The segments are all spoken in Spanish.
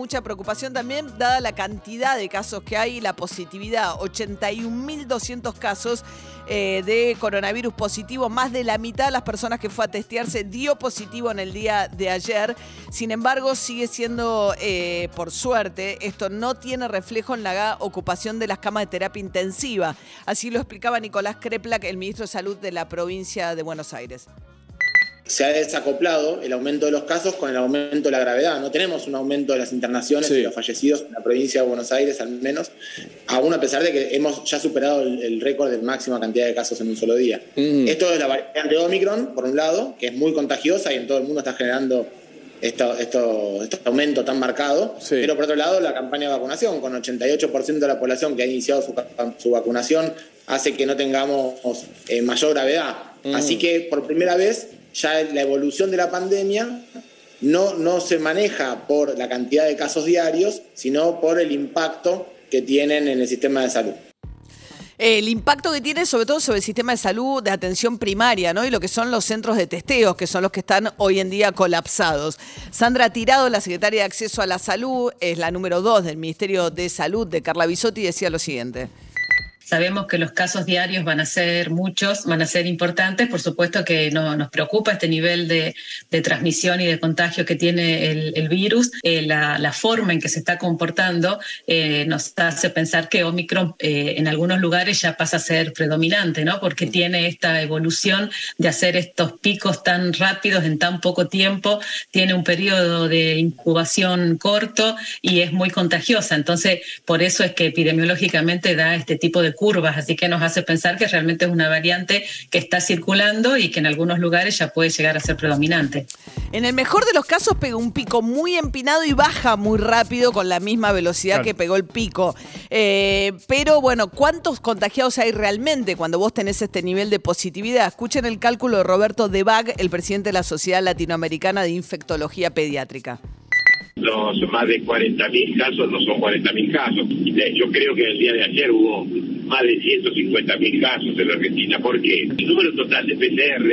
mucha preocupación también, dada la cantidad de casos que hay y la positividad. 81.200 casos eh, de coronavirus positivo. Más de la mitad de las personas que fue a testearse dio positivo en el día de ayer. Sin embargo, sigue siendo, eh, por suerte, esto no tiene reflejo en la ocupación de las camas de terapia intensiva. Así lo explicaba Nicolás Kreplak, el ministro de Salud de la provincia de Buenos Aires se ha desacoplado el aumento de los casos con el aumento de la gravedad. No tenemos un aumento de las internaciones y los fallecidos en la provincia de Buenos Aires, al menos, aún a pesar de que hemos ya superado el, récord de máxima cantidad de casos en un solo día. Mm. Esto es la variante Omicron, por un lado, que es muy contagiosa y en todo el mundo está generando esto, esto, este aumento tan marcado. Pero por otro lado, la campaña de vacunación, con 88% de la población que ha iniciado su, vacunación, hace que no tengamos eh, mayor gravedad. Mm. Así que por primera vez ya la evolución de la pandemia no, no se maneja por la cantidad de casos diarios, sino por el impacto que tienen en el sistema de salud. El impacto que tiene sobre todo sobre el sistema de salud de atención primaria, ¿no? Y lo que son los centros de testeos, que son los que están hoy en día colapsados. Sandra Tirado, la secretaria de Acceso a la Salud, es la número dos del Ministerio de Salud de Carla Bisotti, decía lo siguiente. Sabemos que los casos diarios van a ser muchos, van a ser importantes. Por supuesto que no, nos preocupa este nivel de, transmisión y de contagio que tiene el, virus. Eh, la, forma en que se está comportando eh, nos hace pensar que Omicron eh, en algunos lugares ya pasa a ser predominante, ¿no? Porque tiene esta evolución de hacer estos picos tan rápidos en tan poco tiempo, tiene un periodo de incubación corto y es muy contagiosa. Entonces, por eso es que epidemiológicamente da este tipo de curvas, así que nos hace pensar que realmente es una variante que está circulando y que en algunos lugares ya puede llegar a ser predominante. En el mejor de los casos pega un pico muy empinado y baja muy rápido con la misma velocidad que pegó el pico. Eh, pero bueno, ¿cuántos contagiados hay realmente cuando vos tenés este nivel de positividad? Escuchen el cálculo de Roberto Debag, el presidente de la Sociedad Latinoamericana de Infectología Pediátrica los más de 40.000 casos no son 40.000 casos. Yo creo que el día de ayer hubo más de 150.000 casos en la Argentina. ¿Por qué? El número total de PCR,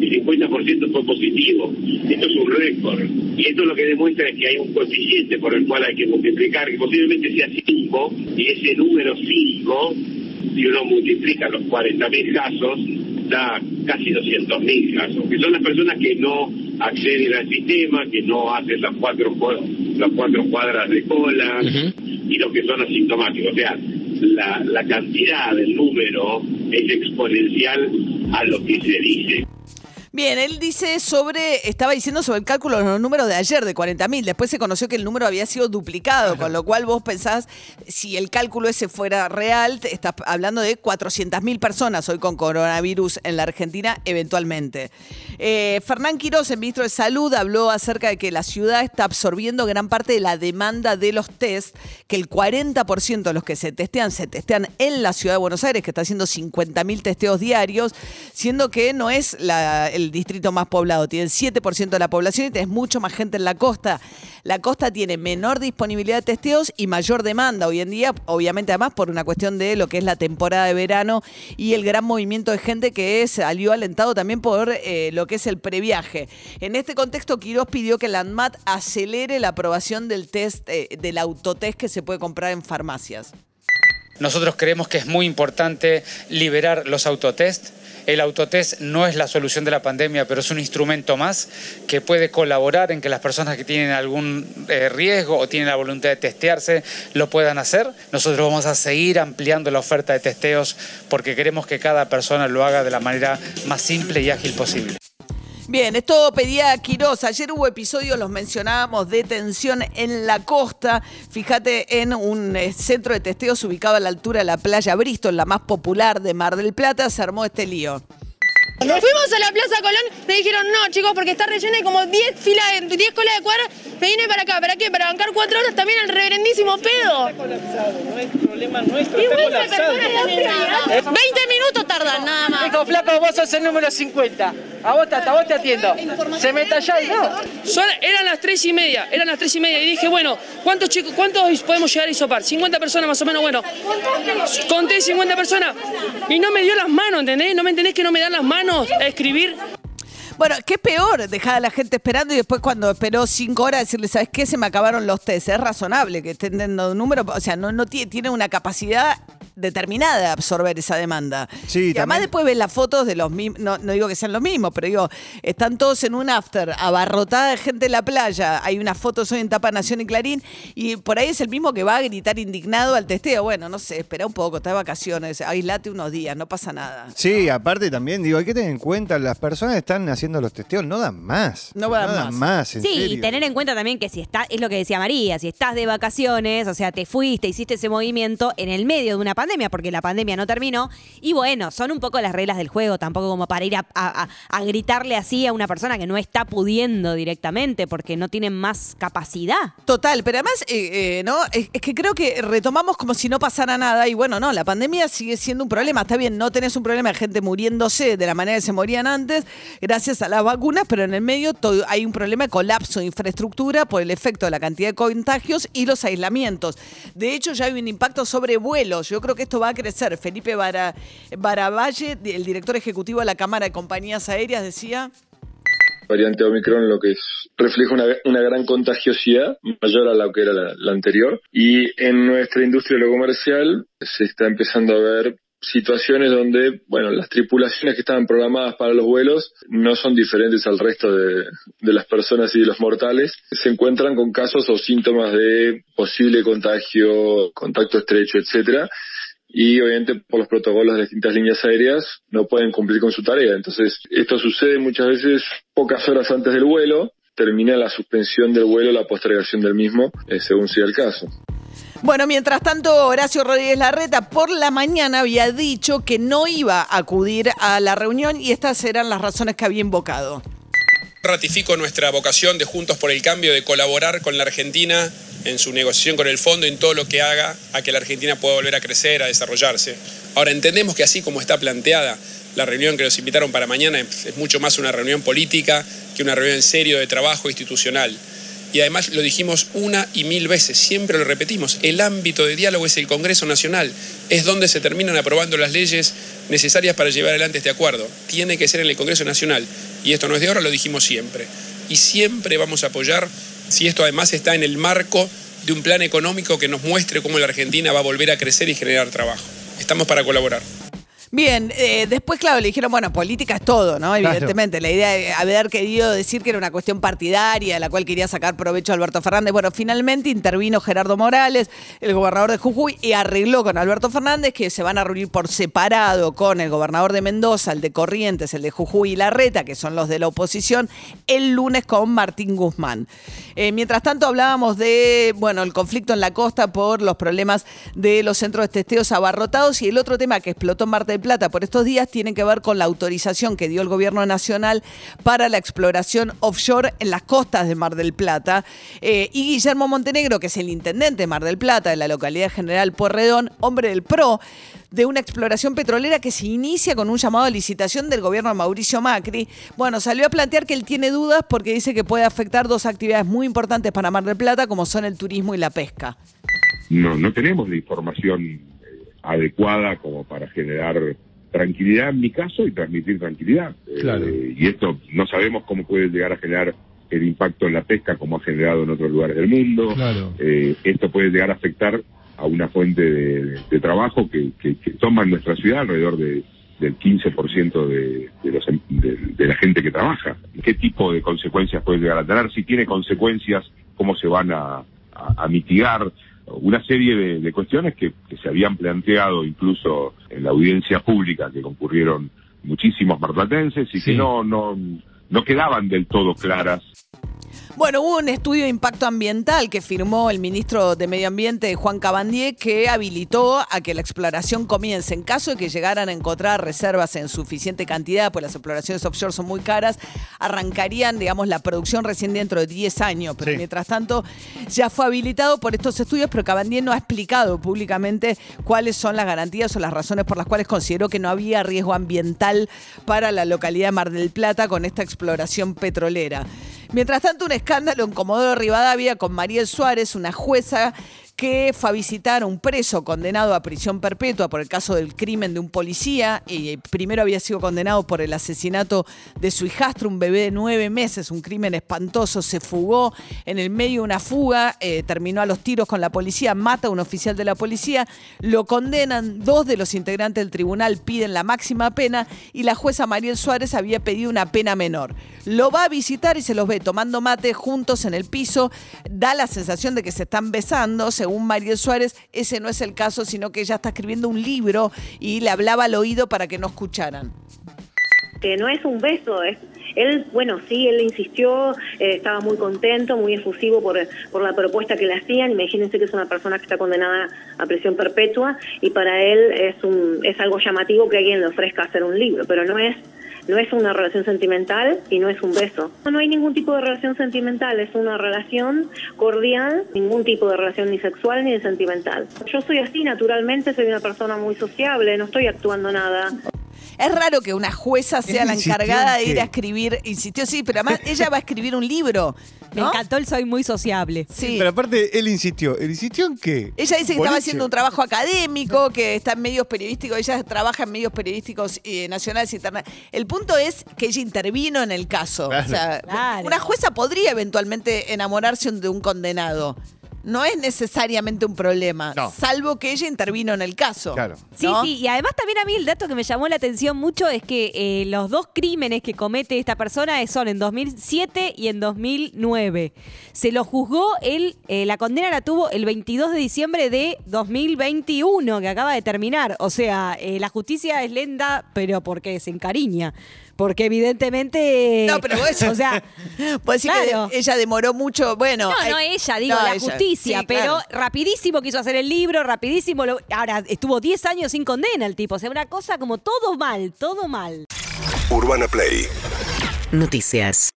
el 50% fue positivo. Esto es un récord. Y esto lo que demuestra es que hay un coeficiente por el cual hay que multiplicar, que posiblemente sea 5, y ese número 5, si uno multiplica los 40.000 casos, da casi 200.000 casos, que son las personas que no acceden al sistema, que no hacen las cuatro, las cuatro cuadras de cola y los que son asintomáticos. O sea, la, la cantidad, del número es exponencial a lo que se dice. Bien, él dice sobre, estaba diciendo sobre el cálculo de los números de ayer, de 40.000. Después se conoció que el número había sido duplicado, con lo cual vos pensás, si el cálculo ese fuera real, estás hablando de 400.000 personas hoy con coronavirus en la Argentina, eventualmente. Eh, Fernán Quiroz, el ministro de Salud, habló acerca de que la ciudad está absorbiendo gran parte de la demanda de los test, que el 40% de los que se testean, se testean en la ciudad de Buenos Aires, que está haciendo 50.000 testeos diarios, siendo que no es la el distrito más poblado, tiene el 7% de la población y tenés mucho más gente en la costa. La costa tiene menor disponibilidad de testeos y mayor demanda hoy en día, obviamente además por una cuestión de lo que es la temporada de verano y el gran movimiento de gente que salió alentado también por eh, lo que es el previaje. En este contexto, Quiroz pidió que la ANMAT acelere la aprobación del test, eh, del autotest que se puede comprar en farmacias. Nosotros creemos que es muy importante liberar los autotest el autotest no es la solución de la pandemia, pero es un instrumento más que puede colaborar en que las personas que tienen algún eh, riesgo o tienen la voluntad de testearse lo puedan hacer. Nosotros vamos a seguir ampliando la oferta de testeos porque queremos que cada persona lo haga de la manera más simple y ágil posible. Bien, esto pedía Quiroz. Ayer hubo episodios, los mencionábamos, de tensión en la costa. Fíjate en un eh, centro de testeos ubicado a la altura de la playa Bristol, la más popular de Mar del Plata, se armó este lío. Fuimos a la Plaza Colón, me dijeron, no, chicos, porque está rellena y como 10 filas, 10 colas de cuadra, me vine para acá. ¿Para qué? Para bancar 4 horas también al reverendísimo pedo. Está colapsado, no es problema nuestro, está colapsado. persona está 20 minutos tardan nada más. Dijo, flaco, vos sos el número 50. A vos, te- hasta vos te atiendo. Se me talla y no. Son- eran las tres y media, eran las tres y media y dije, bueno, ¿cuántos chicos, cuántos podemos llegar a isopar? 50 personas más o menos, bueno, conté 50 personas y no me dio las manos, ¿entendés? ¿No me entendés que no me dan las manos a escribir? Bueno, qué peor dejar a la gente esperando y después cuando esperó cinco horas decirle, ¿sabes qué? Se me acabaron los test. Es razonable que estén dando un número, o sea, no, no tiene, tiene una capacidad determinada de absorber esa demanda. Sí, y además también- después ves las fotos de los mismos, no, no digo que sean los mismos, pero digo, están todos en un after, abarrotada de gente en la playa, hay unas fotos hoy en Tapa Nación y Clarín, y por ahí es el mismo que va a gritar indignado al testeo. Bueno, no sé, espera un poco, está de vacaciones, aislate unos días, no pasa nada. Sí, aparte también, digo, hay que tener en cuenta, las personas que están haciendo los testeos no dan más. No dan más. en Sí, y tener en cuenta también que si estás, es lo que decía María, si estás de vacaciones, o sea, te fuiste, hiciste ese movimiento en el medio de una pandemia, porque la pandemia no terminó, y bueno, son un poco las reglas del juego, tampoco como para ir a, a- gritarle así a una persona que no está pudiendo directamente, porque no tienen más capacidad. Total, pero además, eh, eh, ¿no? Es, que creo que retomamos como si no pasara nada y bueno, no, la pandemia sigue siendo un problema. Está bien, no tenés un problema de gente muriéndose de la manera que se morían antes, gracias a las vacunas, pero en el medio hay un problema de colapso de infraestructura por el efecto de la cantidad de contagios y los aislamientos. De hecho, ya hay un impacto sobre vuelos. Yo creo que esto va a crecer. Felipe Bara- Baravalle, el director ejecutivo de la Cámara de Compañías Aéreas, decía... variante Omicron lo que es, refleja una, gran contagiosidad mayor a la que era la, la anterior y en nuestra industria de lo comercial se está empezando a ver situaciones donde, bueno, las tripulaciones que estaban programadas para los vuelos no son diferentes al resto de, de las personas y de los mortales. Se encuentran con casos o síntomas de posible contagio, contacto estrecho, etcétera, y obviamente por los protocolos de distintas líneas aéreas no pueden cumplir con su tarea. Entonces, esto sucede muchas veces pocas horas antes del vuelo, termina la suspensión del vuelo, la postergación del mismo, eh, según sea el caso. Bueno, mientras tanto, Horacio Rodríguez Larreta por la mañana había dicho que no iba a acudir a la reunión y estas eran las razones que había invocado. Ratifico nuestra vocación de Juntos por el Cambio de colaborar con la Argentina en su negociación con el fondo, en todo lo que haga a que la Argentina pueda volver a crecer, a desarrollarse. Ahora, entendemos que así como está planteada la reunión que nos invitaron para mañana, es mucho más una reunión política que una reunión en serio de trabajo institucional. Y además lo dijimos una y mil veces, siempre lo repetimos, el ámbito de diálogo es el Congreso Nacional, es donde se terminan aprobando las leyes necesarias para llevar adelante este acuerdo. Tiene que ser en el Congreso Nacional. Y esto no es de ahora, lo dijimos siempre. Y siempre vamos a apoyar si esto además está en el marco de un plan económico que nos muestre cómo la Argentina va a volver a crecer y generar trabajo. Estamos para colaborar. Bien, eh, después, claro, le dijeron, bueno, política es todo, ¿no? Claro. Evidentemente, la idea de haber querido decir que era una cuestión partidaria, de la cual quería sacar provecho Alberto Fernández. Bueno, finalmente intervino Gerardo Morales, el gobernador de Jujuy, y arregló con Alberto Fernández que se van a reunir por separado con el gobernador de Mendoza, el de Corrientes, el de Jujuy y Larreta, que son los de la oposición, el lunes con Martín Guzmán. Eh, mientras tanto, hablábamos de, bueno, el conflicto en la costa por los problemas de los centros de testeos abarrotados y el otro tema que explotó en Mar Plata por estos días tiene que ver con la autorización que dio el gobierno nacional para la exploración offshore en las costas de Mar del Plata. Eh, y Guillermo Montenegro, que es el intendente de Mar del Plata, de la localidad general Puerredón, hombre del PRO, de una exploración petrolera que se inicia con un llamado a licitación del gobierno de Mauricio Macri. Bueno, salió a plantear que él tiene dudas porque dice que puede afectar dos actividades muy importantes para Mar del Plata, como son el turismo y la pesca. no, no tenemos la información adecuada como para generar tranquilidad en mi caso y transmitir tranquilidad. Eh, y esto no sabemos cómo puede llegar a generar el impacto en la pesca como ha generado en otros lugares del mundo. Claro. Eh, esto puede llegar a afectar a una fuente de, de trabajo que, que, que toma en nuestra ciudad alrededor de, del 15% de, de, los, de, de la gente que trabaja. ¿Qué tipo de consecuencias puede llegar a tener? Si tiene consecuencias, ¿cómo se van a, a- a mitigar? Una serie de, de cuestiones que, que se habían planteado incluso en la audiencia pública que concurrieron muchísimos marplatenses y que no, no, no quedaban del todo claras Bueno, hubo un estudio de impacto ambiental que firmó el ministro de Medio Ambiente, Juan Cabandier, que habilitó a que la exploración comience. En caso de que llegaran a encontrar reservas en suficiente cantidad, pues las exploraciones offshore son muy caras, arrancarían, digamos, la producción recién dentro de 10 años. Pero mientras tanto, ya fue habilitado por estos estudios, pero Cabandier no ha explicado públicamente cuáles son las garantías o las razones por las cuales consideró que no había riesgo ambiental para la localidad de Mar del Plata con esta exploración petrolera. Mientras tanto, un escándalo en Comodoro Rivadavia con Mariel Suárez, una jueza que fue a visitar a un preso condenado a prisión perpetua por el caso del crimen de un policía y primero había sido condenado por el asesinato de su hijastro, un bebé de nueve meses, un crimen espantoso, se fugó en el medio de una fuga, eh, terminó a los tiros con la policía, mata a un oficial de la policía, lo condenan, dos de los integrantes del tribunal piden la máxima pena y la jueza Mariel Suárez había pedido una pena menor. Lo va a visitar y se los ve tomando mate juntos en el piso, da la sensación de que se están besando, según Mariel Suárez, ese no es el caso, sino que ella está escribiendo un libro y le hablaba al oído para que no escucharan. que no es un beso, es él, bueno, sí, él insistió, eh, estaba muy contento, muy efusivo por, por la propuesta que le hacían. Imagínense que es una persona que está condenada a prisión perpetua y para él es un es algo llamativo que alguien le ofrezca hacer un libro, pero no es no es una relación sentimental y no es un beso. No hay ningún tipo de relación sentimental, es una relación cordial, ningún tipo de relación ni sexual ni de sentimental. Yo soy así, naturalmente, soy una persona muy sociable, no estoy actuando nada. Es raro que una jueza sea la encargada en de ir a escribir, insistió sí, pero además ella va a escribir un libro. Me ¿no? encantó el soy muy sociable. Sí. Pero aparte, él insistió. ¿Él insistió en qué? Ella dice que estaba haciendo un trabajo académico, que está en medios periodísticos, ella trabaja en medios periodísticos eh, nacionales e internacionales. El punto es que ella intervino en el caso. Claro. O sea, Claro. una jueza podría eventualmente enamorarse de un condenado. No es necesariamente un problema, No. salvo que ella intervino en el caso. Claro. Sí, ¿no? sí, y además también a mí el dato que me llamó la atención mucho es que eh, los dos crímenes que comete esta persona son en 2007 y en 2009. Se lo juzgó él, eh, la condena la tuvo el 22 de diciembre de 2021, que acaba de terminar. O sea, eh, la justicia es lenta, pero porque se encariña. Porque evidentemente... No, pero vos- O sea, decir Claro. que ella demoró mucho, bueno. no, no ella, digo, no, la ella. justicia, Sí, pero claro. rapidísimo quiso hacer el libro, rapidísimo. lo- ahora, estuvo 10 años sin condena el tipo. O sea, una cosa como todo mal, todo mal. Urbana Play Noticias.